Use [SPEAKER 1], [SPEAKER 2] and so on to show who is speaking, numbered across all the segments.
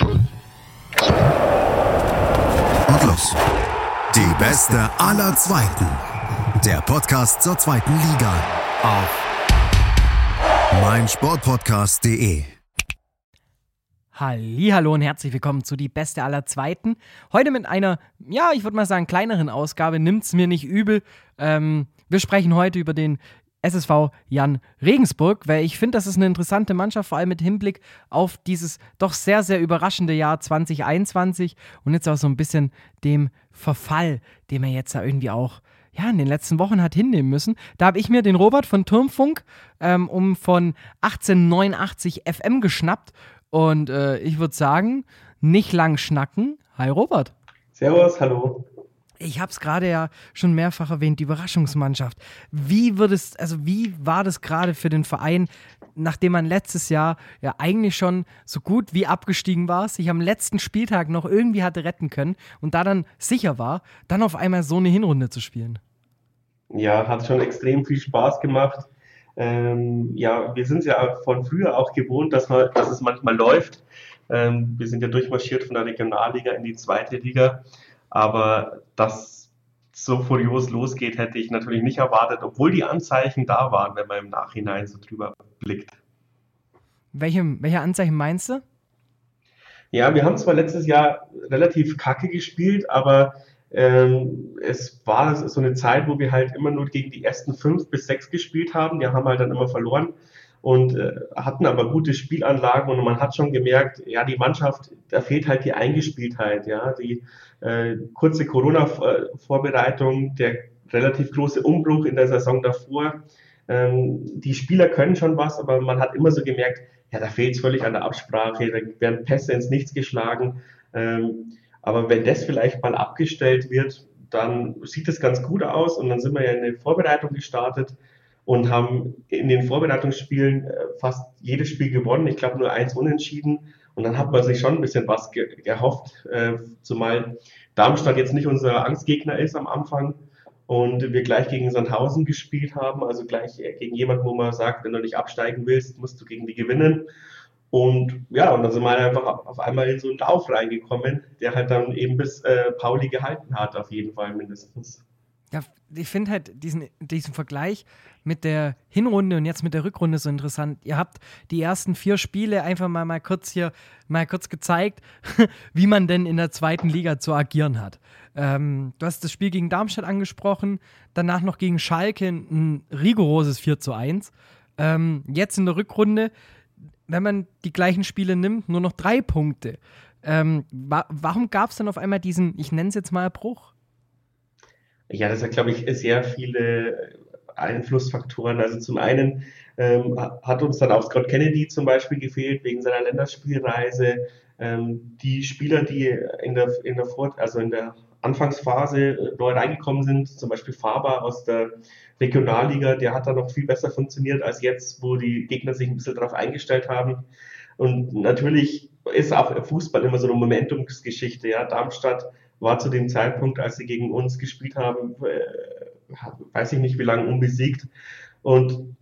[SPEAKER 1] Und los. Die beste aller Zweiten. Der Podcast zur zweiten Liga. Auf meinsportpodcast.de.
[SPEAKER 2] Hallo und herzlich willkommen zu die beste aller Zweiten. Heute mit einer, ja, ich würde mal sagen, kleineren Ausgabe. Nimmt's mir nicht übel. Ähm, wir sprechen heute über den SSV Jan Regensburg, weil ich finde, das ist eine interessante Mannschaft, vor allem mit Hinblick auf dieses doch sehr, sehr überraschende Jahr 2021 und jetzt auch so ein bisschen dem Verfall, den man jetzt da irgendwie auch ja, in den letzten Wochen hat hinnehmen müssen. Da habe ich mir den Robert von Turmfunk ähm, um von 1889 FM geschnappt und äh, ich würde sagen, nicht lang schnacken. Hi Robert.
[SPEAKER 3] Servus, hallo.
[SPEAKER 2] Ich habe es gerade ja schon mehrfach erwähnt, die Überraschungsmannschaft. Wie würdest, also wie war das gerade für den Verein, nachdem man letztes Jahr ja eigentlich schon so gut wie abgestiegen war, sich am letzten Spieltag noch irgendwie hatte retten können und da dann sicher war, dann auf einmal so eine Hinrunde zu spielen?
[SPEAKER 3] Ja, hat schon extrem viel Spaß gemacht. Ähm, ja, wir sind ja von früher auch gewohnt, dass, man, dass es manchmal läuft. Ähm, wir sind ja durchmarschiert von der Regionalliga in die zweite Liga. Aber dass so furios losgeht, hätte ich natürlich nicht erwartet, obwohl die Anzeichen da waren, wenn man im Nachhinein so drüber blickt.
[SPEAKER 2] Welche, welche Anzeichen meinst du?
[SPEAKER 3] Ja, wir haben zwar letztes Jahr relativ kacke gespielt, aber ähm, es war so eine Zeit, wo wir halt immer nur gegen die ersten fünf bis sechs gespielt haben. Die haben halt dann immer verloren und äh, hatten aber gute Spielanlagen und man hat schon gemerkt, ja, die Mannschaft, da fehlt halt die Eingespieltheit, ja, die äh, kurze Corona-Vorbereitung, der relativ große Umbruch in der Saison davor. Ähm, die Spieler können schon was, aber man hat immer so gemerkt, ja, da fehlt es völlig an der Absprache, da werden Pässe ins Nichts geschlagen. Ähm, aber wenn das vielleicht mal abgestellt wird, dann sieht es ganz gut aus und dann sind wir ja in eine Vorbereitung gestartet und haben in den Vorbereitungsspielen äh, fast jedes Spiel gewonnen. Ich glaube nur eins unentschieden. Und dann hat man sich schon ein bisschen was ge gehofft, äh, zumal Darmstadt jetzt nicht unser Angstgegner ist am Anfang und wir gleich gegen Sandhausen gespielt haben, also gleich gegen jemanden, wo man sagt, wenn du nicht absteigen willst, musst du gegen die gewinnen. Und ja, und dann sind wir einfach auf einmal in so einen Lauf reingekommen, der halt dann eben bis äh, Pauli gehalten hat, auf jeden Fall mindestens.
[SPEAKER 2] Ja, ich finde halt diesen, diesen Vergleich mit der Hinrunde und jetzt mit der Rückrunde so interessant. Ihr habt die ersten vier Spiele einfach mal, mal kurz hier mal kurz gezeigt, wie man denn in der zweiten Liga zu agieren hat. Ähm, du hast das Spiel gegen Darmstadt angesprochen, danach noch gegen Schalke ein rigoroses 4 zu 1. Ähm, jetzt in der Rückrunde, wenn man die gleichen Spiele nimmt, nur noch drei Punkte. Ähm, wa warum gab es dann auf einmal diesen, ich nenne es jetzt mal Bruch?
[SPEAKER 3] Ja, das hat, glaube ich, sehr viele Einflussfaktoren. Also zum einen ähm, hat uns dann auch Scott Kennedy zum Beispiel gefehlt wegen seiner Länderspielreise. Ähm, die Spieler, die in der, in der, Vor also in der Anfangsphase äh, neu reingekommen sind, zum Beispiel Faber aus der Regionalliga, der hat da noch viel besser funktioniert als jetzt, wo die Gegner sich ein bisschen darauf eingestellt haben. Und natürlich ist auch Fußball immer so eine Momentumsgeschichte. Ja, Darmstadt war zu dem Zeitpunkt, als sie gegen uns gespielt haben, äh, weiß ich nicht wie lange unbesiegt. Und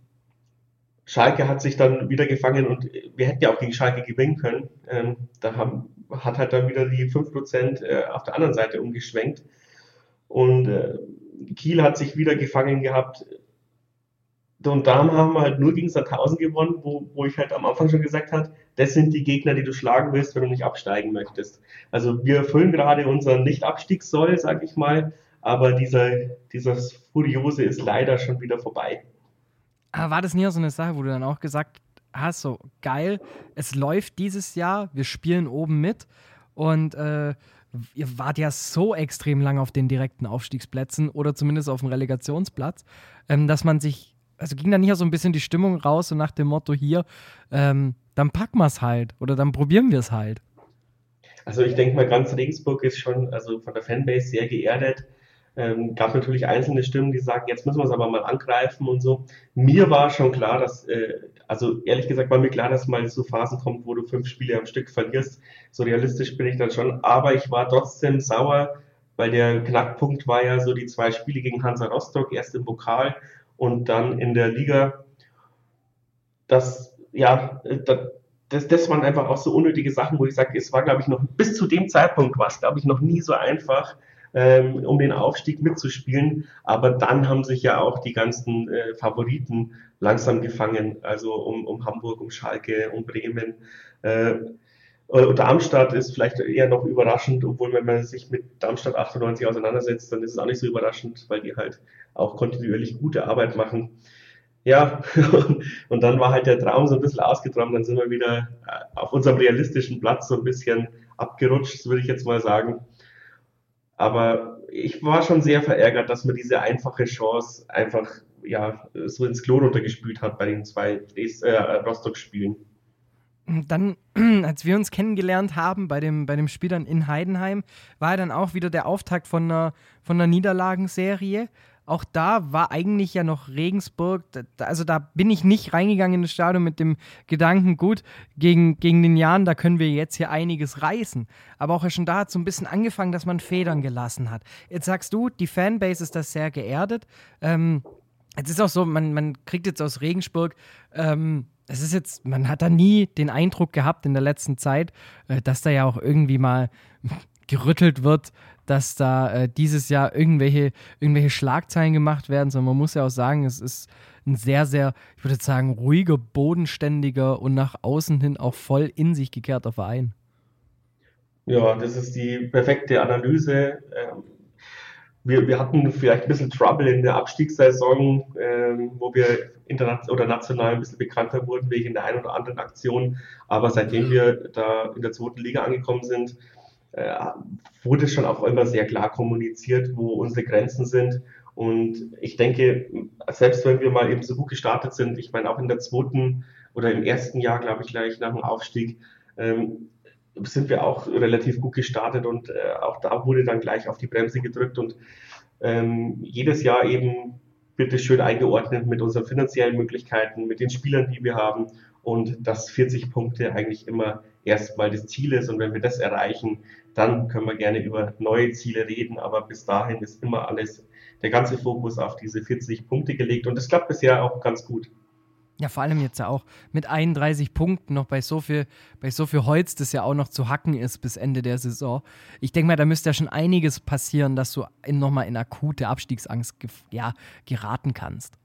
[SPEAKER 3] Schalke hat sich dann wieder gefangen und wir hätten ja auch gegen Schalke gewinnen können. Ähm, da haben, hat halt dann wieder die 5% äh, auf der anderen Seite umgeschwenkt. Und äh, Kiel hat sich wieder gefangen gehabt. Und da haben wir halt nur gegen Sandhausen gewonnen, wo, wo ich halt am Anfang schon gesagt habe, das sind die Gegner, die du schlagen willst, wenn du nicht absteigen möchtest. Also wir erfüllen gerade unseren Nicht-Abstiegssoll, sag ich mal, aber dieser, dieses Furiose ist leider schon wieder vorbei.
[SPEAKER 2] Aber war das nie so eine Sache, wo du dann auch gesagt hast, so geil, es läuft dieses Jahr, wir spielen oben mit und äh, ihr wart ja so extrem lang auf den direkten Aufstiegsplätzen oder zumindest auf dem Relegationsplatz, ähm, dass man sich also ging da nicht so ein bisschen die Stimmung raus, so nach dem Motto hier, ähm, dann packen wir es halt oder dann probieren wir es halt.
[SPEAKER 3] Also ich denke mal, ganz Regensburg ist schon also von der Fanbase sehr geerdet. Ähm, gab natürlich einzelne Stimmen, die sagen, jetzt müssen wir es aber mal angreifen und so. Mir war schon klar, dass, äh, also ehrlich gesagt war mir klar, dass mal so Phasen kommt, wo du fünf Spiele am Stück verlierst. So realistisch bin ich dann schon. Aber ich war trotzdem sauer, weil der Knackpunkt war ja so die zwei Spiele gegen Hansa Rostock, erst im Pokal und dann in der Liga, das, ja, da, das, das waren einfach auch so unnötige Sachen, wo ich sage, es war, glaube ich, noch bis zu dem Zeitpunkt war es, glaube ich, noch nie so einfach, ähm, um den Aufstieg mitzuspielen. Aber dann haben sich ja auch die ganzen äh, Favoriten langsam gefangen, also um, um Hamburg, um Schalke, um Bremen. Äh, Darmstadt ist vielleicht eher noch überraschend, obwohl wenn man sich mit Darmstadt 98 auseinandersetzt, dann ist es auch nicht so überraschend, weil die halt auch kontinuierlich gute Arbeit machen. Ja, und dann war halt der Traum so ein bisschen ausgeträumt, dann sind wir wieder äh, auf unserem realistischen Platz so ein bisschen abgerutscht, würde ich jetzt mal sagen. Aber ich war schon sehr verärgert, dass man diese einfache Chance einfach ja, so ins Klo runtergespült hat bei den zwei äh, Rostock-Spielen.
[SPEAKER 2] Dann, als wir uns kennengelernt haben bei dem, bei dem Spiel dann in Heidenheim, war dann auch wieder der Auftakt von einer, von einer Niederlagenserie auch da war eigentlich ja noch Regensburg, also da bin ich nicht reingegangen in das Stadion mit dem Gedanken, gut, gegen, gegen den Jahren, da können wir jetzt hier einiges reißen. Aber auch schon da hat so ein bisschen angefangen, dass man Federn gelassen hat. Jetzt sagst du, die Fanbase ist das sehr geerdet. Ähm, es ist auch so, man, man kriegt jetzt aus Regensburg, ähm, es ist jetzt, man hat da nie den Eindruck gehabt in der letzten Zeit, äh, dass da ja auch irgendwie mal gerüttelt wird, dass da äh, dieses Jahr irgendwelche, irgendwelche Schlagzeilen gemacht werden, sondern man muss ja auch sagen, es ist ein sehr, sehr, ich würde sagen, ruhiger, bodenständiger und nach außen hin auch voll in sich gekehrter Verein.
[SPEAKER 3] Ja, das ist die perfekte Analyse. Ähm, wir, wir hatten vielleicht ein bisschen Trouble in der Abstiegssaison, ähm, wo wir international oder national ein bisschen bekannter wurden wegen der einen oder anderen Aktion. Aber seitdem wir da in der zweiten Liga angekommen sind, äh, wurde schon auch immer sehr klar kommuniziert, wo unsere Grenzen sind. Und ich denke, selbst wenn wir mal eben so gut gestartet sind, ich meine auch in der zweiten oder im ersten Jahr, glaube ich, gleich nach dem Aufstieg, ähm, sind wir auch relativ gut gestartet und äh, auch da wurde dann gleich auf die Bremse gedrückt und ähm, jedes Jahr eben wird es schön eingeordnet mit unseren finanziellen Möglichkeiten, mit den Spielern, die wir haben und dass 40 Punkte eigentlich immer erstmal das Ziel ist und wenn wir das erreichen, dann können wir gerne über neue Ziele reden, aber bis dahin ist immer alles, der ganze Fokus auf diese 40 Punkte gelegt und das klappt bisher auch ganz gut.
[SPEAKER 2] Ja, vor allem jetzt ja auch mit 31 Punkten noch bei so viel, bei so viel Holz, das ja auch noch zu hacken ist bis Ende der Saison. Ich denke mal, da müsste ja schon einiges passieren, dass du nochmal in akute Abstiegsangst ja, geraten kannst.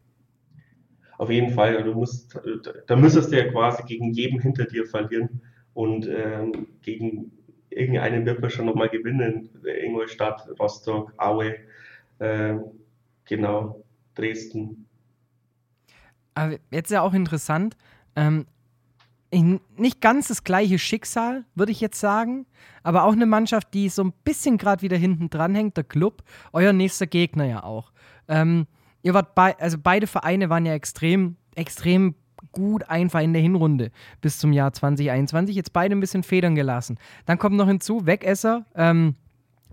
[SPEAKER 3] Auf jeden Fall. Du musst, da müsstest du ja quasi gegen jeden hinter dir verlieren und ähm, gegen irgendeinen wird man schon nochmal gewinnen. Ingolstadt, Rostock, Aue, äh, genau, Dresden.
[SPEAKER 2] Aber jetzt ist ja auch interessant, ähm, nicht ganz das gleiche Schicksal, würde ich jetzt sagen, aber auch eine Mannschaft, die so ein bisschen gerade wieder hinten dran hängt, der Club, euer nächster Gegner ja auch. Ähm, ihr wart bei, also beide Vereine waren ja extrem, extrem gut einfach in der Hinrunde bis zum Jahr 2021. Jetzt beide ein bisschen federn gelassen. Dann kommt noch hinzu, Wegesser, ähm,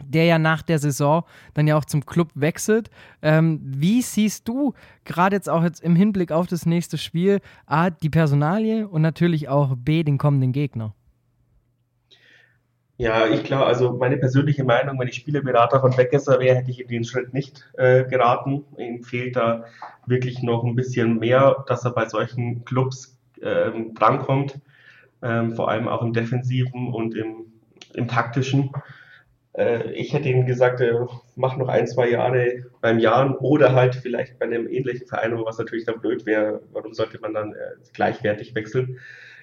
[SPEAKER 2] der ja nach der Saison dann ja auch zum Club wechselt. Ähm, wie siehst du gerade jetzt auch jetzt im Hinblick auf das nächste Spiel A, die Personalie und natürlich auch B, den kommenden Gegner?
[SPEAKER 3] Ja, ich glaube, also meine persönliche Meinung, wenn ich Spielerberater von Beckesser wäre, hätte ich ihm den Schritt nicht äh, geraten. Ihm fehlt da wirklich noch ein bisschen mehr, dass er bei solchen Clubs ähm, drankommt, ähm, vor allem auch im Defensiven und im, im Taktischen. Äh, ich hätte ihm gesagt, äh, mach noch ein, zwei Jahre beim Jahren oder halt vielleicht bei einem ähnlichen Verein, was natürlich dann blöd wäre. Warum sollte man dann äh, gleichwertig wechseln?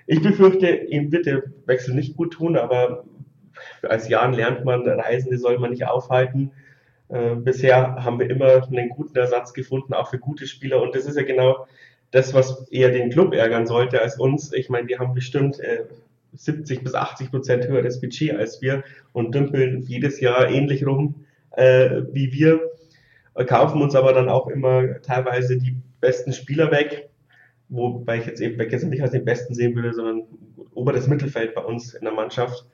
[SPEAKER 3] Ich befürchte, ihm wird der Wechsel nicht gut tun, aber als Jahren lernt man, Reisende soll man nicht aufhalten. Äh, bisher haben wir immer einen guten Ersatz gefunden, auch für gute Spieler. Und das ist ja genau das, was eher den Club ärgern sollte als uns. Ich meine, die haben bestimmt äh, 70 bis 80 Prozent höheres Budget als wir und dümpeln jedes Jahr ähnlich rum äh, wie wir, kaufen uns aber dann auch immer teilweise die besten Spieler weg, wobei ich jetzt eben Beckers nicht als den besten sehen würde, sondern oberes Mittelfeld bei uns in der Mannschaft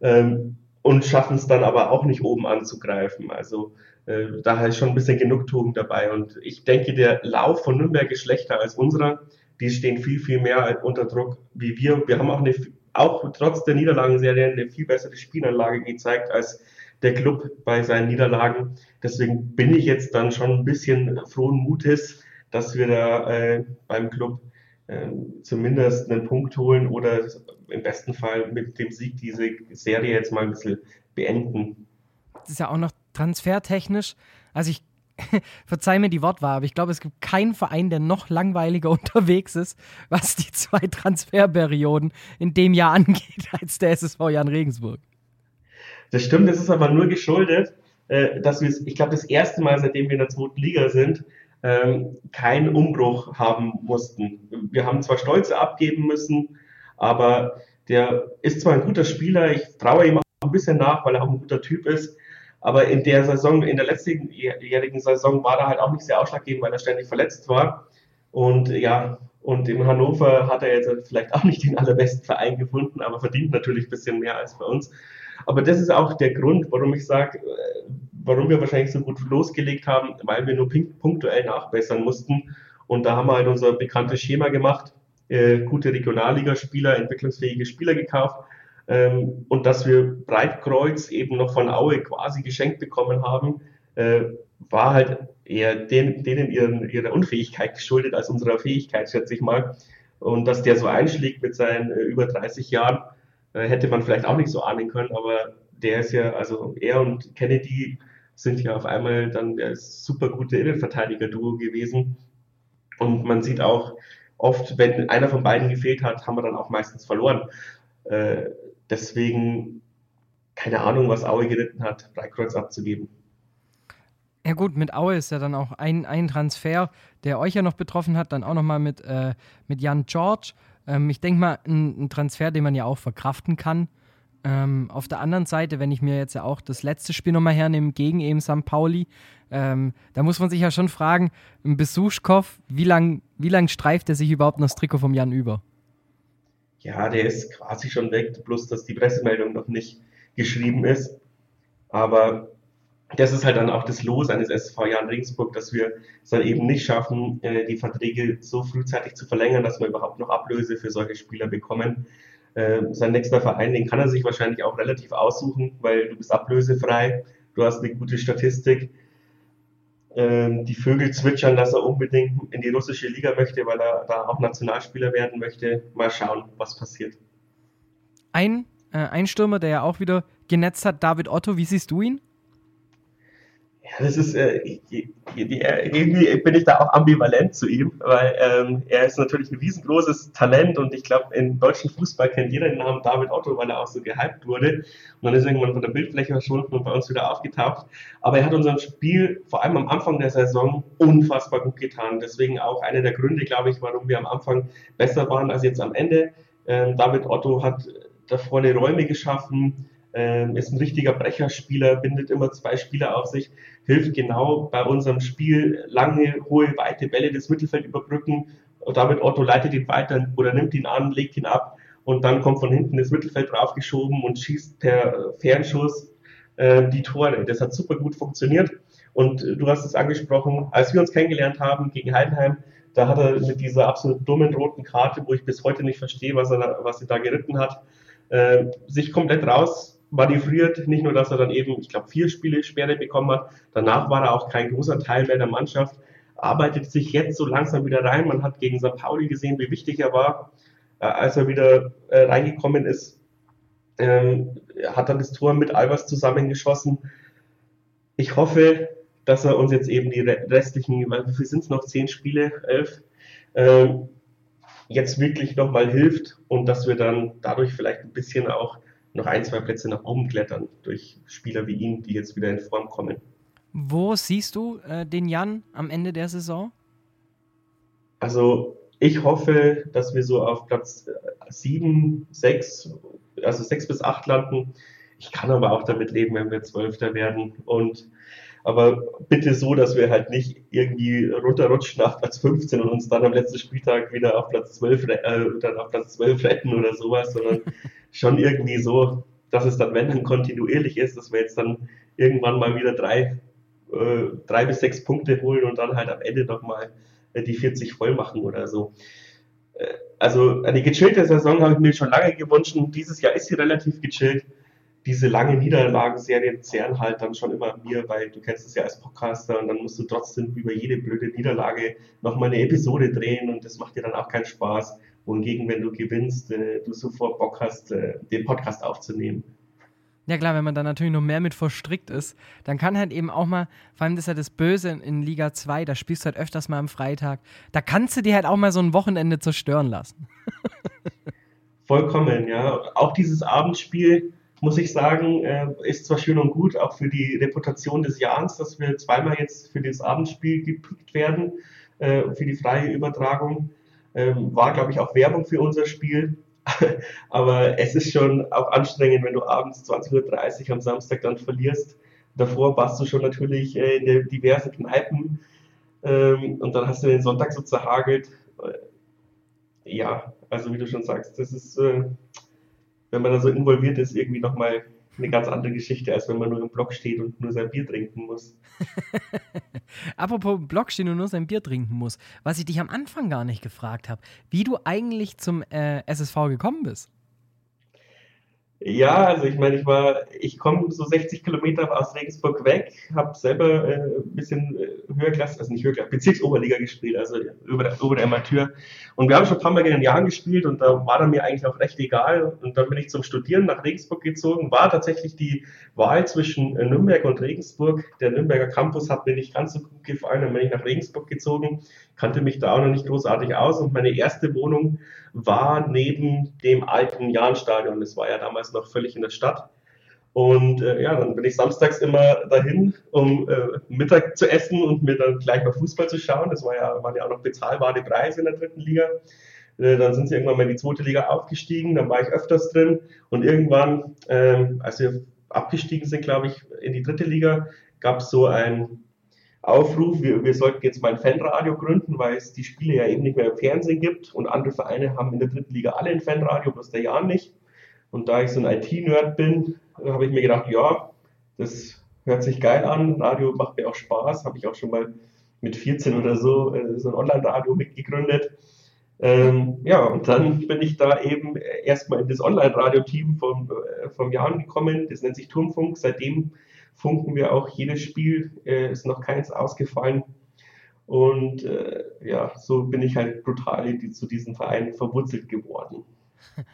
[SPEAKER 3] ähm, und schaffen es dann aber auch nicht oben anzugreifen. Also äh, da ist schon ein bisschen Genugtuung dabei. Und ich denke, der Lauf von Nürnberg ist schlechter als unserer. Die stehen viel, viel mehr unter Druck wie wir. Wir haben auch, eine, auch trotz der Niederlagenserie eine viel bessere Spielanlage gezeigt als der Club bei seinen Niederlagen. Deswegen bin ich jetzt dann schon ein bisschen frohen Mutes, dass wir da äh, beim Club ähm, zumindest einen Punkt holen oder im besten Fall mit dem Sieg diese Serie jetzt mal ein bisschen beenden.
[SPEAKER 2] Das ist ja auch noch transfertechnisch. Also ich verzeih mir die Wortwahl, aber ich glaube, es gibt keinen Verein, der noch langweiliger unterwegs ist, was die zwei Transferperioden in dem Jahr angeht, als der SSV Jan Regensburg.
[SPEAKER 3] Das stimmt, das ist aber nur geschuldet, äh, dass wir, ich glaube, das erste Mal, seitdem wir in der zweiten Liga sind, ähm, keinen Umbruch haben mussten. Wir haben zwar Stolze abgeben müssen, aber der ist zwar ein guter Spieler, ich traue ihm auch ein bisschen nach, weil er auch ein guter Typ ist, aber in der Saison, in der letztjährigen Saison war er halt auch nicht sehr ausschlaggebend, weil er ständig verletzt war. Und ja, und in Hannover hat er jetzt vielleicht auch nicht den allerbesten Verein gefunden, aber verdient natürlich ein bisschen mehr als bei uns. Aber das ist auch der Grund, warum ich sage, äh, warum wir wahrscheinlich so gut losgelegt haben, weil wir nur punktuell nachbessern mussten. Und da haben wir halt unser bekanntes Schema gemacht, äh, gute Regionalligaspieler, entwicklungsfähige Spieler gekauft ähm, und dass wir Breitkreuz eben noch von Aue quasi geschenkt bekommen haben, äh, war halt eher den, denen ihren, ihrer Unfähigkeit geschuldet als unserer Fähigkeit, schätze ich mal. Und dass der so einschlägt mit seinen äh, über 30 Jahren, äh, hätte man vielleicht auch nicht so ahnen können, aber der ist ja, also er und Kennedy sind ja auf einmal dann der super gute Innenverteidiger-Duo gewesen. Und man sieht auch oft, wenn einer von beiden gefehlt hat, haben wir dann auch meistens verloren. Äh, Deswegen keine Ahnung, was Aue geritten hat, Breitkreuz abzugeben.
[SPEAKER 2] Ja gut, mit Aue ist ja dann auch ein, ein Transfer, der euch ja noch betroffen hat, dann auch nochmal mit, äh, mit Jan George. Ähm, ich denke mal, ein, ein, Transfer, den man ja auch verkraften kann. Ähm, auf der anderen Seite, wenn ich mir jetzt ja auch das letzte Spiel nochmal hernehme gegen eben St. Pauli, ähm, da muss man sich ja schon fragen, ein Besuchskopf, wie lang, wie lang streift er sich überhaupt noch das Trikot vom Jan über?
[SPEAKER 3] Ja, der ist quasi schon weg, bloß dass die Pressemeldung noch nicht geschrieben ist. Aber das ist halt dann auch das Los eines SV Jan Regensburg, dass wir es dann eben nicht schaffen, äh, die Verträge so frühzeitig zu verlängern, dass wir überhaupt noch Ablöse für solche Spieler bekommen. Ähm, sein nächster Verein, den kann er sich wahrscheinlich auch relativ aussuchen, weil du bist ablösefrei, du hast eine gute Statistik ähm, die Vögel zwitschern, dass er unbedingt in die russische Liga möchte, weil er da auch Nationalspieler werden möchte. Mal schauen, was passiert.
[SPEAKER 2] Ein, äh, ein Stürmer, der ja auch wieder genetzt hat, David Otto, wie siehst du ihn?
[SPEAKER 3] Ja, das ist, äh, irgendwie bin ich da auch ambivalent zu ihm, weil ähm, er ist natürlich ein riesengroßes Talent und ich glaube, im deutschen Fußball kennt jeder den Namen David Otto, weil er auch so gehypt wurde und dann ist irgendwann von der Bildfläche verschwunden und bei uns wieder aufgetaucht. Aber er hat unserem Spiel vor allem am Anfang der Saison unfassbar gut getan. Deswegen auch einer der Gründe, glaube ich, warum wir am Anfang besser waren als jetzt am Ende. Ähm, David Otto hat da vorne Räume geschaffen, ähm, ist ein richtiger Brecherspieler, bindet immer zwei Spieler auf sich, hilft genau bei unserem Spiel lange, hohe, weite Bälle das Mittelfeld überbrücken. Und damit Otto leitet ihn weiter oder nimmt ihn an, legt ihn ab und dann kommt von hinten das Mittelfeld draufgeschoben und schießt per Fernschuss äh, die Tore. Das hat super gut funktioniert. Und du hast es angesprochen, als wir uns kennengelernt haben gegen Heidenheim, da hat er mit dieser absolut dummen roten Karte, wo ich bis heute nicht verstehe, was er, was er da geritten hat, äh, sich komplett raus manövriert. Nicht nur, dass er dann eben, ich glaube, vier Spiele Sperre bekommen hat. Danach war er auch kein großer Teil mehr der Mannschaft. Arbeitet sich jetzt so langsam wieder rein. Man hat gegen St. Pauli gesehen, wie wichtig er war, äh, als er wieder äh, reingekommen ist. Ähm, hat dann das Tor mit Albers zusammengeschossen. Ich hoffe, dass er uns jetzt eben die restlichen, wie viel sind es noch, zehn Spiele, elf, äh, jetzt wirklich nochmal hilft und dass wir dann dadurch vielleicht ein bisschen auch noch ein, zwei Plätze nach oben klettern durch Spieler wie ihn, die jetzt wieder in Form kommen.
[SPEAKER 2] Wo siehst du äh, den Jan am Ende der Saison?
[SPEAKER 3] Also ich hoffe, dass wir so auf Platz 7, äh, 6, also 6 bis 8 landen. Ich kann aber auch damit leben, wenn wir Zwölfter werden. Und aber bitte so, dass wir halt nicht irgendwie runterrutschen auf Platz 15 und uns dann am letzten Spieltag wieder auf Platz 12, äh, dann auf Platz 12 retten oder sowas, sondern schon irgendwie so, dass es dann, wenn dann kontinuierlich ist, dass wir jetzt dann irgendwann mal wieder drei, äh, drei bis sechs Punkte holen und dann halt am Ende nochmal äh, die 40 voll machen oder so. Äh, also eine gechillte Saison habe ich mir schon lange gewünscht. Dieses Jahr ist sie relativ gechillt. Diese lange Niederlagenserien zehren halt dann schon immer mir, weil du kennst es ja als Podcaster und dann musst du trotzdem über jede blöde Niederlage nochmal eine Episode drehen und das macht dir dann auch keinen Spaß. Wohingegen, wenn du gewinnst, äh, du sofort Bock hast, äh, den Podcast aufzunehmen.
[SPEAKER 2] Ja klar, wenn man da natürlich noch mehr mit verstrickt ist, dann kann halt eben auch mal, vor allem das ist ja das Böse in Liga 2, da spielst du halt öfters mal am Freitag, da kannst du dir halt auch mal so ein Wochenende zerstören lassen.
[SPEAKER 3] Vollkommen, ja. Auch dieses Abendspiel, muss ich sagen, äh, ist zwar schön und gut, auch für die Reputation des Jahres, dass wir zweimal jetzt für das Abendspiel gepickt werden, äh, für die freie Übertragung. Ähm, war, glaube ich, auch Werbung für unser Spiel. Aber es ist schon auch anstrengend, wenn du abends 20.30 Uhr am Samstag dann verlierst. Davor warst du schon natürlich äh, in diversen Kneipen ähm, und dann hast du den Sonntag so zerhagelt. Ja, also wie du schon sagst, das ist, wenn man da so involviert ist, irgendwie nochmal eine ganz andere Geschichte, als wenn man nur im Block steht und nur sein Bier trinken muss.
[SPEAKER 2] Apropos Block stehen und nur sein Bier trinken muss, was ich dich am Anfang gar nicht gefragt habe, wie du eigentlich zum äh, SSV gekommen bist.
[SPEAKER 3] Ja, also ich meine, ich war, ich komme so 60 Kilometer aus Regensburg weg, habe selber äh, ein bisschen äh, Höherklasse, also nicht Höherklasse, Bezirksoberliga gespielt, also über der, über der Amateur. Und wir haben schon ein paar Mal in den Jahren gespielt und da war dann mir eigentlich auch recht egal. Und dann bin ich zum Studieren nach Regensburg gezogen. War tatsächlich die Wahl zwischen äh, Nürnberg und Regensburg. Der Nürnberger Campus hat mir nicht ganz so gut gefallen, dann bin ich nach Regensburg gezogen, kannte mich da auch noch nicht großartig aus und meine erste Wohnung war neben dem alten Jahnstadion. Das war ja damals noch völlig in der Stadt. Und äh, ja, dann bin ich samstags immer dahin, um äh, Mittag zu essen und mir dann gleich mal Fußball zu schauen. Das war ja, waren ja auch noch bezahlbare Preise in der dritten Liga. Äh, dann sind sie irgendwann mal in die zweite Liga aufgestiegen, dann war ich öfters drin. Und irgendwann, ähm, als wir abgestiegen sind, glaube ich, in die dritte Liga, gab es so ein Aufruf, wir, wir sollten jetzt mal ein Fanradio gründen, weil es die Spiele ja eben nicht mehr im Fernsehen gibt und andere Vereine haben in der dritten Liga alle ein Fanradio, bloß der Jan nicht. Und da ich so ein IT-Nerd bin, habe ich mir gedacht, ja, das hört sich geil an, Radio macht mir auch Spaß, habe ich auch schon mal mit 14 oder so äh, so ein Online-Radio mitgegründet. Ähm, ja, und dann bin ich da eben erstmal in das Online-Radio-Team vom, äh, vom Jan gekommen, das nennt sich Turmfunk. Seitdem funken wir auch jedes Spiel, äh, ist noch keins ausgefallen. Und äh, ja, so bin ich halt brutal zu diesem Verein verwurzelt geworden.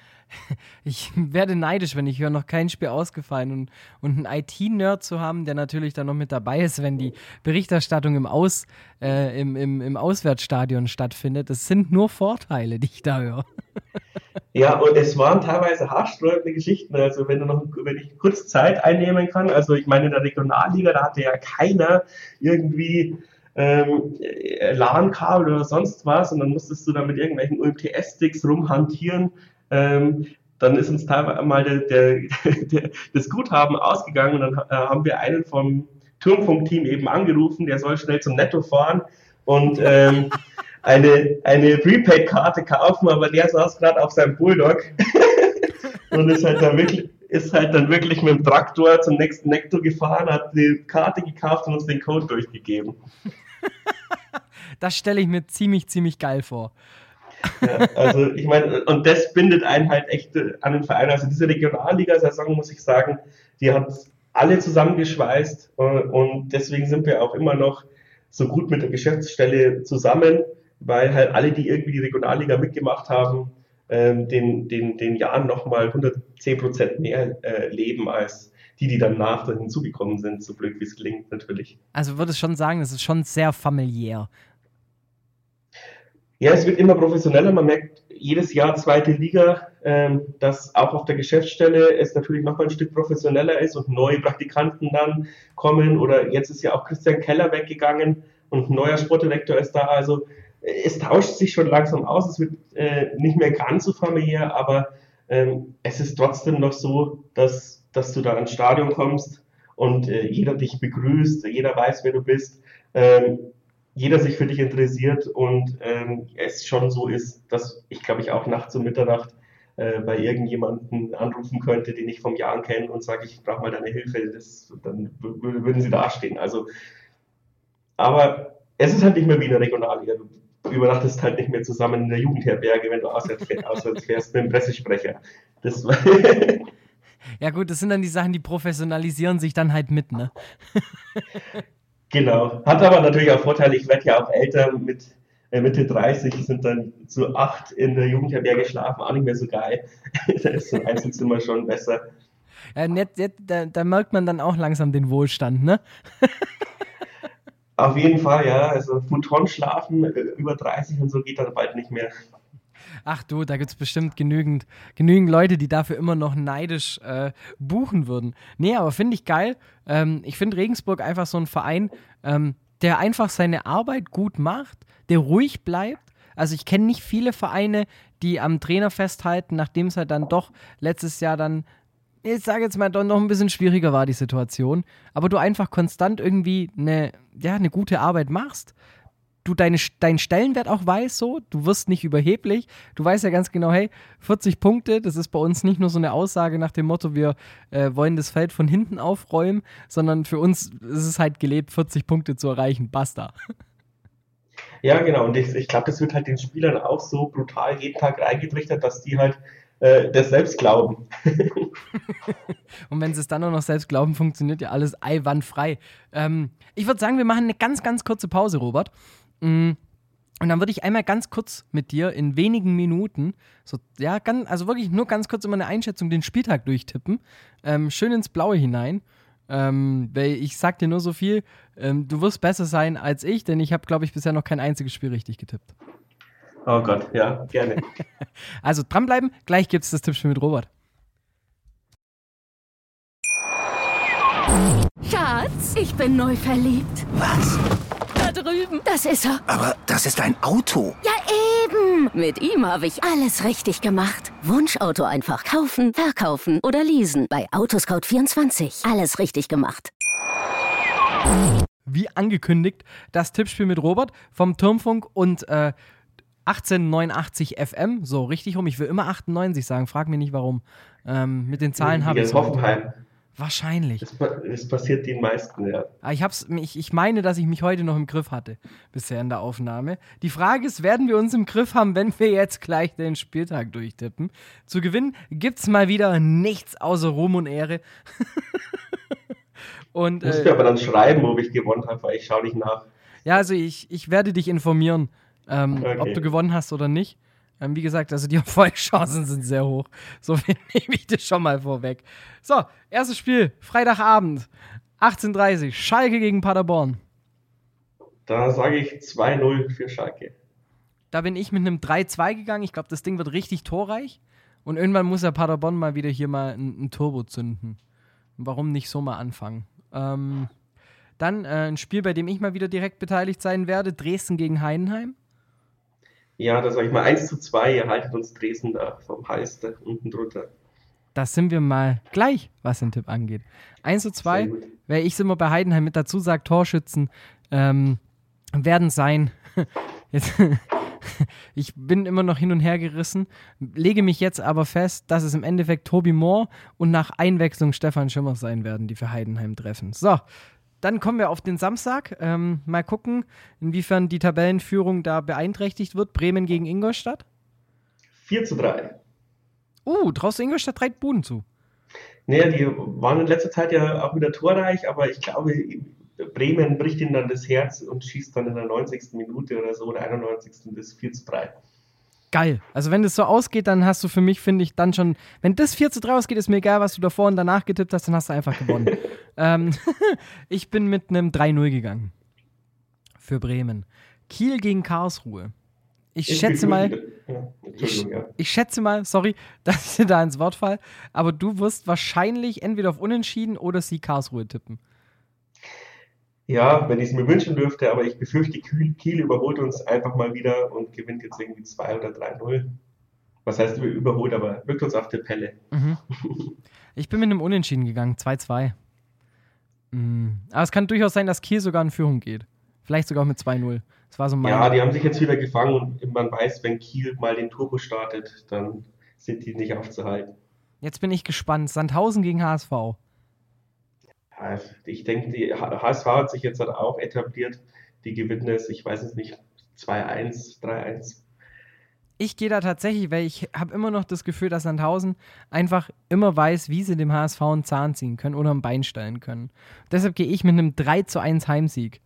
[SPEAKER 2] ich werde neidisch, wenn ich höre, noch kein Spiel ausgefallen und, und einen IT-Nerd zu haben, der natürlich dann noch mit dabei ist, wenn die Berichterstattung im, Aus, äh, im, im, im Auswärtsstadion stattfindet. Das sind nur Vorteile, die ich da höre.
[SPEAKER 3] Ja, und es waren teilweise haarsträubende Geschichten. Also wenn du noch wenn ich kurz Zeit einnehmen kann, also ich meine in der Regionalliga, da hatte ja keiner irgendwie ähm, LAN-Kabel oder sonst was und dann musstest du da mit irgendwelchen UMTS-Sticks rumhantieren ähm, dann ist uns teilweise mal der, der, der, das Guthaben ausgegangen und dann äh, haben wir einen vom Turmfunkteam eben angerufen, der soll schnell zum Netto fahren und ähm, eine, eine Prepaid-Karte kaufen, aber der saß gerade auf seinem Bulldog und ist halt dann wirklich ist halt dann wirklich mit dem Traktor zum nächsten Netto gefahren, hat die Karte gekauft und uns den Code durchgegeben.
[SPEAKER 2] Das stelle ich mir ziemlich, ziemlich geil vor.
[SPEAKER 3] Ja, also ich meine, und das bindet einen halt echt an den Verein. Also diese Regionalliga-Saison, muss ich sagen, die hat alle zusammengeschweißt äh, und deswegen sind wir auch immer noch so gut mit der Geschäftsstelle zusammen, weil halt alle, die irgendwie die Regionalliga mitgemacht haben, ähm, den, den, den Jahren nochmal 110 Prozent mehr äh, leben als die, die danach hinzugekommen sind, so blöd wie es klingt, natürlich.
[SPEAKER 2] Also würde ich schon sagen, es ist schon sehr familiär.
[SPEAKER 3] Ja, es wird immer professioneller. Man merkt jedes Jahr zweite Liga, ähm, dass auch auf der Geschäftsstelle es natürlich noch mal ein Stück professioneller ist und neue Praktikanten dann kommen. Oder jetzt ist ja auch Christian Keller weggegangen und ein neuer Sportdirektor ist da. Also es tauscht sich schon langsam aus. Es wird äh, nicht mehr ganz so familiär, aber ähm, es ist trotzdem noch so, dass, dass du da ins Stadion kommst und äh, jeder dich begrüßt, jeder weiß, wer du bist. Ähm, jeder sich für dich interessiert und ähm, es schon so ist, dass ich glaube ich auch nachts um Mitternacht äh, bei irgendjemanden anrufen könnte, den ich vom Jahr kenne und sage, ich brauche mal deine Hilfe, das, dann würden sie dastehen. Also, aber es ist halt nicht mehr wie in der Regionalliga. Übernachtest halt nicht mehr zusammen in der Jugendherberge, wenn du auswärts fährst, auswärts fährst mit dem Pressesprecher. Das
[SPEAKER 2] Ja, gut, das sind dann die Sachen, die professionalisieren sich dann halt mit, ne?
[SPEAKER 3] genau. Hat aber natürlich auch Vorteile, ich werde ja auch älter mit äh, Mitte 30 sind dann zu acht in der Jugendherberge geschlafen, auch nicht mehr so geil. da ist so ein Einzelzimmer schon besser.
[SPEAKER 2] Ja, nett, nett, da, da, merkt man dann auch langsam den Wohlstand, ne?
[SPEAKER 3] Auf jeden Fall, ja. Also Futon schlafen äh, über 30 und so geht dann bald nicht mehr.
[SPEAKER 2] Ach du, da gibt es bestimmt genügend, genügend Leute, die dafür immer noch neidisch äh, buchen würden. Nee, aber finde ich geil. Ähm, ich finde Regensburg einfach so ein Verein, ähm, der einfach seine Arbeit gut macht, der ruhig bleibt. Also ich kenne nicht viele Vereine, die am Trainer festhalten, nachdem es halt dann doch letztes Jahr dann, ich sage jetzt mal, noch ein bisschen schwieriger war, die Situation. Aber du einfach konstant irgendwie eine, ja, eine gute Arbeit machst du deine, deinen Stellenwert auch weißt, so, du wirst nicht überheblich. Du weißt ja ganz genau, hey, 40 Punkte, das ist bei uns nicht nur so eine Aussage nach dem Motto, wir äh, wollen das Feld von hinten aufräumen, sondern für uns ist es halt gelebt, 40 Punkte zu erreichen. Basta.
[SPEAKER 3] Ja, genau. Und ich, ich glaube, das wird halt den Spielern auch so brutal jeden Tag reingetrichtert, dass die halt äh, das selbst.
[SPEAKER 2] Und wenn sie es dann auch noch selbst glauben, funktioniert ja alles eiwandfrei. Ähm, ich würde sagen, wir machen eine ganz, ganz kurze Pause, Robert. Mm, und dann würde ich einmal ganz kurz mit dir in wenigen Minuten, so, ja, ganz, also wirklich nur ganz kurz immer eine Einschätzung, den Spieltag durchtippen. Ähm, schön ins Blaue hinein. Ähm, weil ich sag dir nur so viel, ähm, du wirst besser sein als ich, denn ich habe, glaube ich, bisher noch kein einziges Spiel richtig getippt.
[SPEAKER 3] Oh Gott, ja, gerne.
[SPEAKER 2] also dranbleiben, gleich gibt es das Tippspiel mit Robert.
[SPEAKER 4] Schatz, ich bin neu verliebt.
[SPEAKER 5] Was?
[SPEAKER 4] drüben. Das ist er.
[SPEAKER 5] Aber das ist ein Auto.
[SPEAKER 4] Ja, eben. Mit ihm habe ich alles richtig gemacht. Wunschauto einfach kaufen, verkaufen oder leasen. Bei Autoscout24. Alles richtig gemacht.
[SPEAKER 2] Wie angekündigt, das Tippspiel mit Robert vom Turmfunk und äh, 1889 FM. So, richtig rum. Ich will immer 98 sagen. Frag mich nicht warum. Ähm, mit den Zahlen habe ich.
[SPEAKER 3] Hoffenheim.
[SPEAKER 2] Wahrscheinlich.
[SPEAKER 3] Das, das, passiert den meisten, ja.
[SPEAKER 2] Ah, ich, hab's, ich, ich meine, dass ich mich heute noch im Griff hatte, bisher in der Aufnahme. Die Frage ist, werden wir uns im Griff haben, wenn wir jetzt gleich den Spieltag durchtippen? Zu gewinnen gibt's mal wieder nichts außer Ruhm und Ehre.
[SPEAKER 3] und, Musst äh, du aber dann schreiben, ob ich gewonnen habe, weil ich schaue nicht nach.
[SPEAKER 2] Ja, also ich, ich werde dich informieren, ähm, okay. ob du gewonnen hast oder nicht. Ähm, wie gesagt, also die Erfolgschancen sind sehr hoch. So nehme ich das schon mal vorweg. So, erstes Spiel, Freitagabend, 18.30 Schalke gegen Paderborn.
[SPEAKER 3] Da sage ich 2-0 für Schalke.
[SPEAKER 2] Da bin ich mit einem 3-2 gegangen. Ich glaube, das Ding wird richtig torreich. Und irgendwann muss der Paderborn mal wieder hier mal ein, ein Turbo zünden. Warum nicht so mal anfangen? Ähm, dann äh, ein Spiel, bei dem ich mal wieder direkt beteiligt sein werde: Dresden gegen Heidenheim.
[SPEAKER 3] Ja, da sage ich mal 1 zu 2, ihr haltet uns Dresden da vom Hals da unten drunter.
[SPEAKER 2] Das sind wir mal gleich, was den Tipp angeht. 1 zu 2, wer ich immer bei Heidenheim mit dazu sagt, Torschützen ähm, werden sein. Jetzt, ich bin immer noch hin und her gerissen, lege mich jetzt aber fest, dass es im Endeffekt Tobi Moore und nach Einwechslung Stefan Schimmer sein werden, die für Heidenheim treffen. So, dann kommen wir auf den Samstag. Ähm, mal gucken, inwiefern die Tabellenführung da beeinträchtigt wird. Bremen gegen Ingolstadt.
[SPEAKER 3] 4 zu 3.
[SPEAKER 2] Uh, traust du Ingolstadt drei Buden zu?
[SPEAKER 3] Naja, die waren in letzter Zeit ja auch wieder torreich, aber ich glaube, Bremen bricht ihnen dann das Herz und schießt dann in der 90. Minute oder so oder 91. das 4 zu 3
[SPEAKER 2] geil. Also wenn das so ausgeht, dann hast du für mich, finde ich, dann schon, wenn das 4 zu 3 ausgeht, ist mir egal, was du davor und danach getippt hast, dann hast du einfach gewonnen. ähm, ich bin mit einem 3-0 gegangen. Für Bremen. Kiel gegen Karlsruhe. Ich, ich schätze mal, ja, ich, ja. ich, schätze mal, sorry, dass ich dir da ins Wort fall, aber du wirst wahrscheinlich entweder auf Unentschieden oder sie Karlsruhe tippen.
[SPEAKER 3] Ja, wenn ich es mir wünschen dürfte, aber ich befürchte, Kiel überholt uns einfach mal wieder und gewinnt jetzt irgendwie 2 oder 3-0. Was heißt überholt, aber wirkt uns auf der Pelle. Mhm.
[SPEAKER 2] Ich bin mit einem Unentschieden gegangen, 2-2. Mhm. Aber es kann durchaus sein, dass Kiel sogar in Führung geht. Vielleicht sogar mit 2-0. Das war so
[SPEAKER 3] mein Ja, die haben sich jetzt wieder gefangen und man weiß, wenn Kiel mal den Turbo startet, dann sind die nicht aufzuhalten.
[SPEAKER 2] Jetzt bin ich gespannt. Sandhausen gegen HSV
[SPEAKER 3] ich denke, die HSV hat sich jetzt auch etabliert. Die gewinnen es, ich weiß es nicht, 2-1, 3-1.
[SPEAKER 2] Ich gehe da tatsächlich, weil ich habe immer noch das Gefühl, dass Sandhausen einfach immer weiß, wie sie dem HSV einen Zahn ziehen können oder ein Bein stellen können. Deshalb gehe ich mit einem 3 zu 1 Heimsieg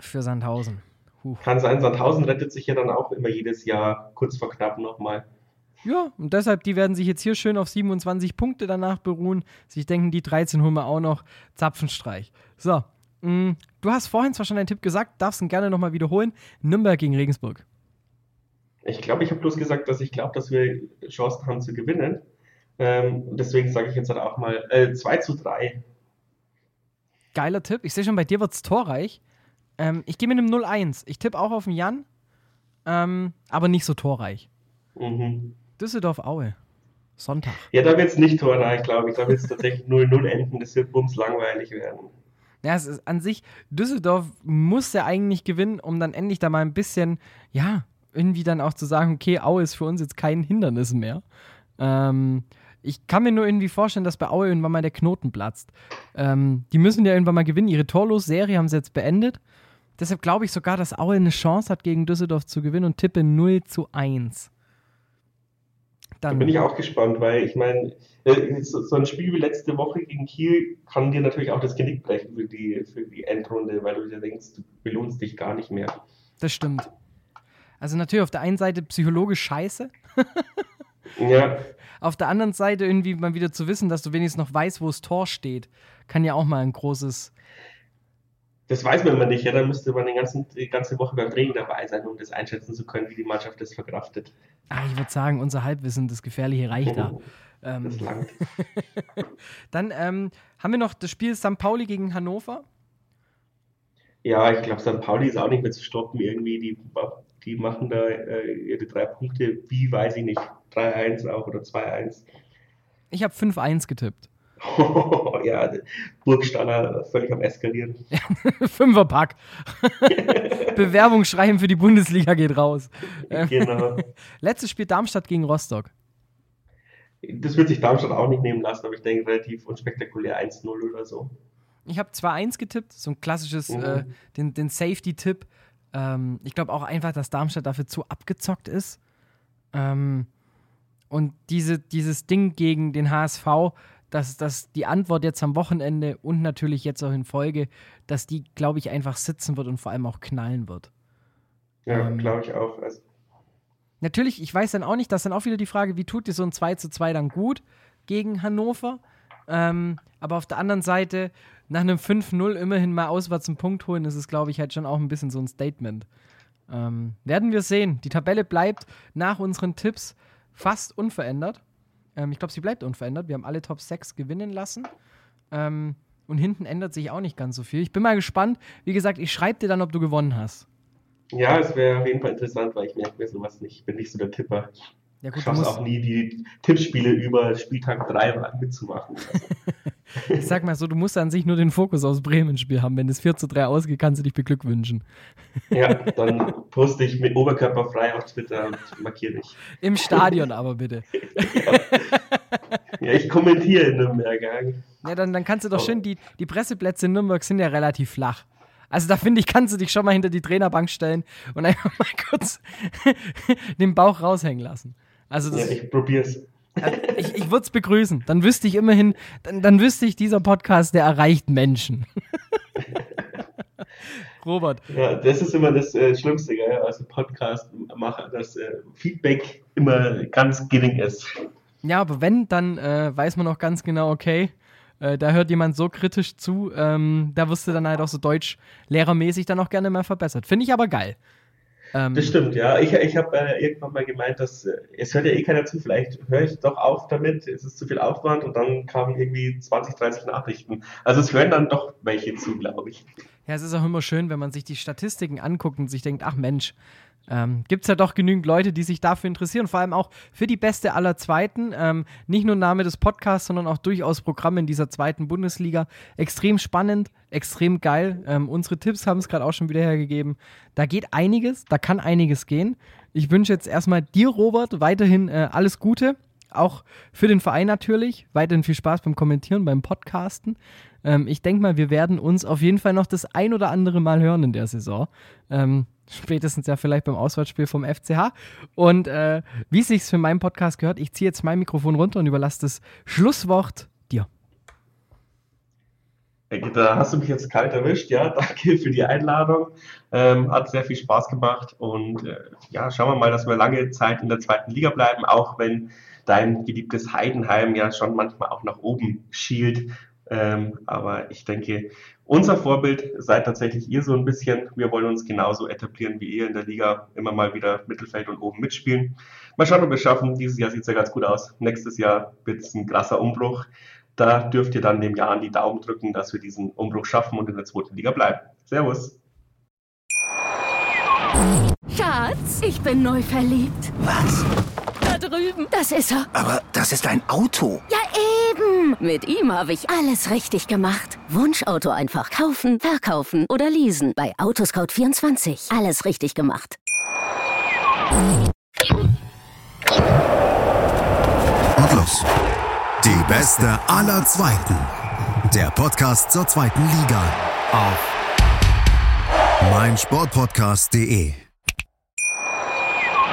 [SPEAKER 2] für Sandhausen.
[SPEAKER 3] Huh. Kann sein, Sandhausen rettet sich ja dann auch immer jedes Jahr kurz vor knapp nochmal.
[SPEAKER 2] Ja, und deshalb, die werden sich jetzt hier schön auf 27 Punkte danach beruhen. Sich denken, die 13 holen wir auch noch. Zapfenstreich. So, mh, mm, du hast vorhin zwar schon einen Tipp gesagt, darfst ihn gerne nochmal wiederholen. Nürnberg gegen Regensburg.
[SPEAKER 3] Ich glaube, ich habe bloß gesagt, dass ich glaube, dass wir Chancen haben zu gewinnen. Ähm, deswegen sage ich jetzt halt auch mal äh, 2 zu 3.
[SPEAKER 2] Geiler Tipp. Ich sehe schon, bei dir wird es torreich. Ähm, ich gehe mit einem 0-1. Ich tippe auch auf den Jan, ähm, aber nicht so torreich. Mhm. Düsseldorf Aue. Sonntag.
[SPEAKER 3] Ja, da wird es nicht torreich, glaube ich. Da wird es tatsächlich 0-0 enden. Das wird bums langweilig werden.
[SPEAKER 2] Ja, es ist an sich, Düsseldorf muss ja eigentlich gewinnen, um dann endlich da mal ein bisschen, ja, irgendwie dann auch zu sagen, okay, Aue ist für uns jetzt kein Hindernis mehr. Ähm, ich kann mir nur irgendwie vorstellen, dass bei Aue irgendwann mal der Knoten platzt. Ähm, die müssen ja irgendwann mal gewinnen. Ihre Torlos-Serie haben sie jetzt beendet. Deshalb glaube ich sogar, dass Aue eine Chance hat, gegen Düsseldorf zu gewinnen und tippe 0 zu 1.
[SPEAKER 3] Dann da bin ich auch gespannt, weil ich meine, äh, so ein Spiel wie letzte Woche gegen Kiel kann dir natürlich auch das Genick brechen für die, für die Endrunde, weil du dir denkst, du belohnst dich gar nicht mehr.
[SPEAKER 2] Das stimmt. Also natürlich auf der einen Seite psychologisch scheiße.
[SPEAKER 3] ja.
[SPEAKER 2] Auf der anderen Seite irgendwie mal wieder zu wissen, dass du wenigstens noch weißt, wo das Tor steht, kann ja auch mal ein großes.
[SPEAKER 3] Das weiß man immer nicht, ja. Da müsste man den ganzen, die ganze Woche beim Training dabei sein, um das einschätzen zu können, wie die Mannschaft das verkraftet.
[SPEAKER 2] Ah, ich würde sagen, unser Halbwissen, das Gefährliche reicht da.
[SPEAKER 3] Ähm, das langt.
[SPEAKER 2] Dann ähm, haben wir noch das Spiel St. Pauli gegen Hannover.
[SPEAKER 3] Ja, ich glaube, St. Pauli ist auch nicht mehr zu stoppen irgendwie. Die die machen da äh, ihre drei Punkte, wie weiß ich nicht, 3-1 auch oder 2-1.
[SPEAKER 2] Ich habe 5-1 getippt.
[SPEAKER 3] ja, Burgstaller völlig am Eskalieren.
[SPEAKER 2] Fünferpack. Bewerbung schreiben für die Bundesliga geht raus.
[SPEAKER 3] Genau.
[SPEAKER 2] Letztes Spiel Darmstadt gegen Rostock.
[SPEAKER 3] Das wird sich Darmstadt auch nicht nehmen lassen, aber ich denke relativ unspektakulär 1-0 oder so.
[SPEAKER 2] Ich habe 2-1 getippt, so ein klassisches, mhm. äh, den, den Safety-Tipp. Ähm, ich glaube auch einfach, dass Darmstadt dafür zu abgezockt ist. Ähm, und diese, dieses Ding gegen den HSV, dass, dass die Antwort jetzt am Wochenende und natürlich jetzt auch in Folge, dass die, glaube ich, einfach sitzen wird und vor allem auch knallen wird.
[SPEAKER 3] Ja, ähm, glaube ich auch. Also.
[SPEAKER 2] Natürlich, ich weiß dann auch nicht, das ist dann auch wieder die Frage, wie tut dir so ein 2 zu 2 dann gut gegen Hannover? Ähm, aber auf der anderen Seite, nach einem 5-0 immerhin mal auswärts einen Punkt holen, ist es, glaube ich, halt schon auch ein bisschen so ein Statement. Ähm, werden wir sehen. Die Tabelle bleibt nach unseren Tipps fast unverändert. Ähm, ich glaube, sie bleibt unverändert. Wir haben alle Top 6 gewinnen lassen. Ähm, und hinten ändert sich auch nicht ganz so viel. Ich bin mal gespannt. Wie gesagt, ich schreibe dir dann, ob du gewonnen hast.
[SPEAKER 3] Ja, es wäre auf jeden Fall interessant, weil ich merke mir sowas nicht. Ich bin nicht so der Tipper. Ja, gut, ich schaffe es auch nie, die Tippspiele über Spieltag 3 mitzumachen.
[SPEAKER 2] ich sag mal so, du musst an sich nur den Fokus aufs Bremen-Spiel haben. Wenn es 4 zu 3 ausgeht, kannst du dich beglückwünschen.
[SPEAKER 3] ja, dann poste ich mit Oberkörper frei auf Twitter und markiere dich.
[SPEAKER 2] Im Stadion aber bitte.
[SPEAKER 3] ja. ich kommentiere in Nürnberg.
[SPEAKER 2] Ja, dann, dann kannst du doch oh. schön, die, die Presseplätze in Nürnberg sind ja relativ flach. Also da finde ich, kannst du dich schon mal hinter die Trainerbank stellen und einfach mal kurz den Bauch raushängen lassen. Also das,
[SPEAKER 3] ja, ich probier's.
[SPEAKER 2] Ich, ich würde es begrüßen. Dann wüsste ich immerhin, dann, dann wüsste ich, dieser Podcast, der erreicht Menschen. Robert.
[SPEAKER 3] Ja, das ist immer das äh, Schlimmste, gell? also Podcast mache, dass äh, Feedback immer ganz gering ist.
[SPEAKER 2] Ja, aber wenn, dann äh, weiß man auch ganz genau, okay, äh, da hört jemand so kritisch zu, ähm, da wirst du dann halt auch so deutsch-lehrermäßig dann auch gerne mal verbessert. Finde ich aber geil.
[SPEAKER 3] Ähm, das stimmt, ja. Ich, ich habe äh, irgendwann mal gemeint, dass äh, es hört ja eh keiner zu, vielleicht höre ich doch auf damit, es ist zu viel Aufwand und dann kamen irgendwie 20, 30 Nachrichten. Also es hören dann doch welche zu, glaube ich.
[SPEAKER 2] Ja, es ist auch immer schön, wenn man sich die Statistiken anguckt und sich denkt, ach Mensch, ähm, gibt es ja doch genügend Leute, die sich dafür interessieren, vor allem auch für die beste aller Zweiten. Ähm, nicht nur Name des Podcasts, sondern auch durchaus Programme in dieser zweiten Bundesliga. Extrem spannend, extrem geil. Ähm, unsere Tipps haben es gerade auch schon wieder hergegeben. Da geht einiges, da kann einiges gehen. Ich wünsche jetzt erstmal dir, Robert, weiterhin äh, alles Gute. Auch für den Verein natürlich. Weiterhin viel Spaß beim Kommentieren, beim Podcasten. Ähm, ich denke mal, wir werden uns auf jeden Fall noch das ein oder andere Mal hören in der Saison. Ähm, spätestens ja vielleicht beim Auswärtsspiel vom FCH. Und äh, wie es sich für meinen Podcast gehört, ich ziehe jetzt mein Mikrofon runter und überlasse das Schlusswort dir.
[SPEAKER 3] Da hast du mich jetzt kalt erwischt, ja. Danke für die Einladung. Ähm, hat sehr viel Spaß gemacht und äh, ja, schauen wir mal, dass wir lange Zeit in der zweiten Liga bleiben, auch wenn dein geliebtes Heidenheim ja schon manchmal auch nach oben schielt. Ähm, aber ich denke, unser Vorbild seid tatsächlich ihr so ein bisschen. Wir wollen uns genauso etablieren wie ihr in der Liga, immer mal wieder Mittelfeld und oben mitspielen. Mal schauen, ob wir es schaffen. Dieses Jahr sieht es ja ganz gut aus. Nächstes Jahr wird es ein krasser Umbruch. Da dürft ihr dann dem Jan die Daumen drücken, dass wir diesen Umbruch schaffen und in der zweiten Liga bleiben. Servus.
[SPEAKER 4] Schatz, ich bin neu verliebt.
[SPEAKER 5] Was?
[SPEAKER 4] Das ist er.
[SPEAKER 5] Aber das ist ein Auto.
[SPEAKER 4] Ja, eben. Mit ihm habe ich alles richtig gemacht. Wunschauto einfach kaufen, verkaufen oder leasen. Bei Autoscout24. Alles richtig gemacht.
[SPEAKER 1] Und los. Die beste aller Zweiten. Der Podcast zur zweiten Liga. Auf meinsportpodcast.de.